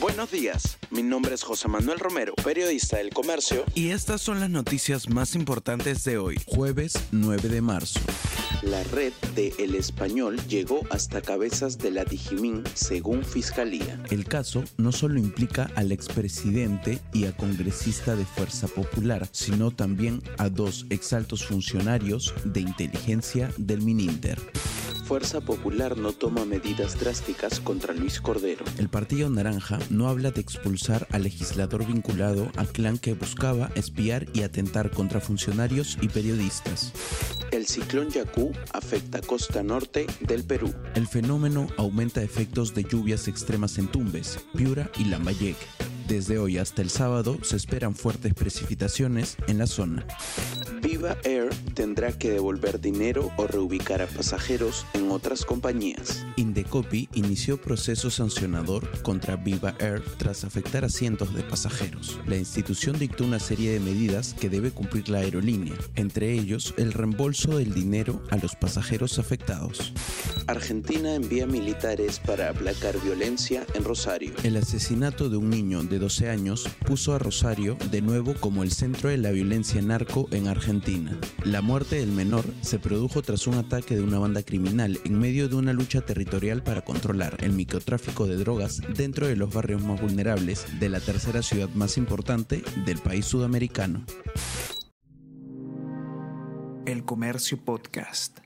Buenos días, mi nombre es José Manuel Romero, periodista del Comercio. Y estas son las noticias más importantes de hoy, jueves 9 de marzo. La red de El Español llegó hasta cabezas de la Dijimín, según Fiscalía. El caso no solo implica al expresidente y a congresista de Fuerza Popular, sino también a dos exaltos funcionarios de inteligencia del Mininter. Fuerza Popular no toma medidas drásticas contra Luis Cordero. El Partido Naranja no habla de expulsar al legislador vinculado al clan que buscaba espiar y atentar contra funcionarios y periodistas. El ciclón Yacú afecta costa norte del Perú. El fenómeno aumenta efectos de lluvias extremas en Tumbes, Piura y Lambayeque. Desde hoy hasta el sábado se esperan fuertes precipitaciones en la zona. Viva Air tendrá que devolver dinero o reubicar a pasajeros en otras compañías. Indecopi inició proceso sancionador contra Viva Air tras afectar a cientos de pasajeros. La institución dictó una serie de medidas que debe cumplir la aerolínea, entre ellos el reembolso del dinero a los pasajeros afectados. Argentina envía militares para aplacar violencia en Rosario. El asesinato de un niño de 12 años puso a Rosario de nuevo como el centro de la violencia narco en Argentina. La muerte del menor se produjo tras un ataque de una banda criminal en medio de una lucha territorial para controlar el microtráfico de drogas dentro de los barrios más vulnerables de la tercera ciudad más importante del país sudamericano. El Comercio Podcast.